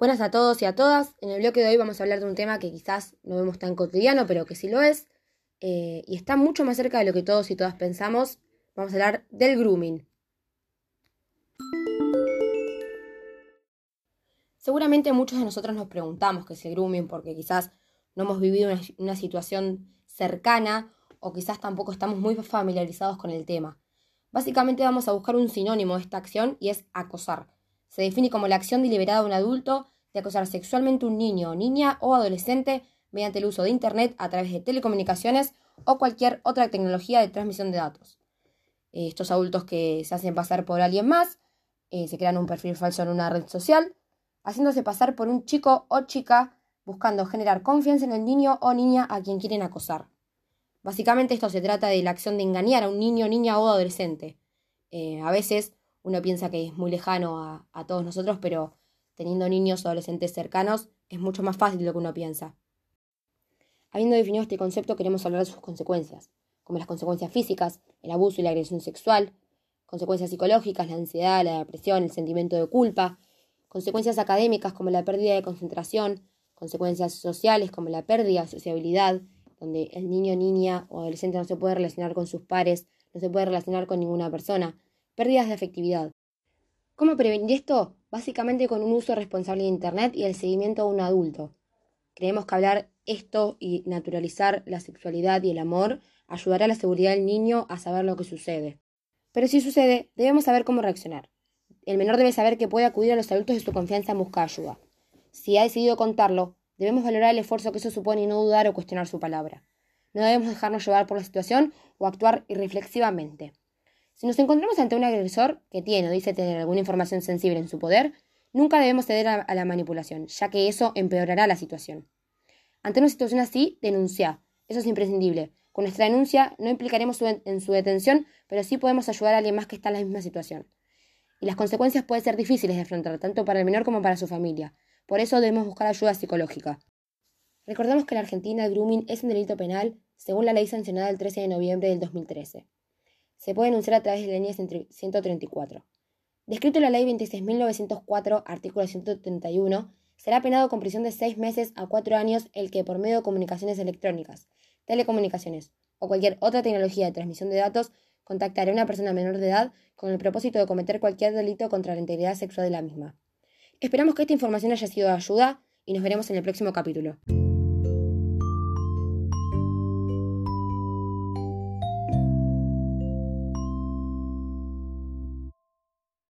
Buenas a todos y a todas. En el bloque de hoy vamos a hablar de un tema que quizás no vemos tan cotidiano, pero que sí lo es, eh, y está mucho más cerca de lo que todos y todas pensamos. Vamos a hablar del grooming. Seguramente muchos de nosotros nos preguntamos qué es el grooming porque quizás no hemos vivido una, una situación cercana o quizás tampoco estamos muy familiarizados con el tema. Básicamente vamos a buscar un sinónimo de esta acción y es acosar se define como la acción deliberada de un adulto de acosar sexualmente a un niño, niña o adolescente mediante el uso de Internet a través de telecomunicaciones o cualquier otra tecnología de transmisión de datos. Estos adultos que se hacen pasar por alguien más, eh, se crean un perfil falso en una red social, haciéndose pasar por un chico o chica, buscando generar confianza en el niño o niña a quien quieren acosar. Básicamente esto se trata de la acción de engañar a un niño, niña o adolescente. Eh, a veces uno piensa que es muy lejano a, todos nosotros, pero teniendo niños o adolescentes cercanos es mucho más fácil de lo que uno piensa. Habiendo definido este concepto, queremos hablar de sus consecuencias, como las consecuencias físicas, el abuso y la agresión sexual, consecuencias psicológicas, la ansiedad, la depresión, el sentimiento de culpa, consecuencias académicas como la pérdida de concentración, consecuencias sociales como la pérdida de sociabilidad, donde el niño, niña o adolescente no se puede relacionar con sus pares, no se puede relacionar con ninguna persona, Pérdidas de efectividad. ¿Cómo prevenir esto? Básicamente con un uso responsable de Internet y el seguimiento a un adulto. Creemos que hablar esto y naturalizar la sexualidad y el amor ayudará a la seguridad del niño a saber lo que sucede. Pero si sucede, debemos saber cómo reaccionar. El menor debe saber que puede acudir a los adultos de su confianza en buscar ayuda. Si ha decidido contarlo, debemos valorar el esfuerzo que eso supone y no dudar o cuestionar su palabra. No debemos dejarnos llevar por la situación o actuar irreflexivamente. Si nos encontramos ante un agresor que tiene o dice tener alguna información sensible en su poder, nunca debemos ceder a, la manipulación, ya que eso empeorará la situación. Ante una situación así, denuncia. Eso es imprescindible. Con nuestra denuncia no implicaremos en su detención, pero sí podemos ayudar a alguien más que está en la misma situación. Y las consecuencias pueden ser difíciles de afrontar, tanto para el menor como para su familia. Por eso debemos buscar ayuda psicológica. Recordemos que en Argentina el grooming es un delito penal según la ley sancionada el 13 de noviembre del 2013 se puede denunciar a través de la línea 134. Descrito en la Ley 26.904, artículo 131, será penado con prisión de seis meses a cuatro años el que por medio de comunicaciones electrónicas, telecomunicaciones o cualquier otra tecnología de transmisión de datos contactará a una persona menor de edad con el propósito de cometer cualquier delito contra la integridad sexual de la misma. Esperamos que esta información haya sido de ayuda y nos veremos en el próximo capítulo.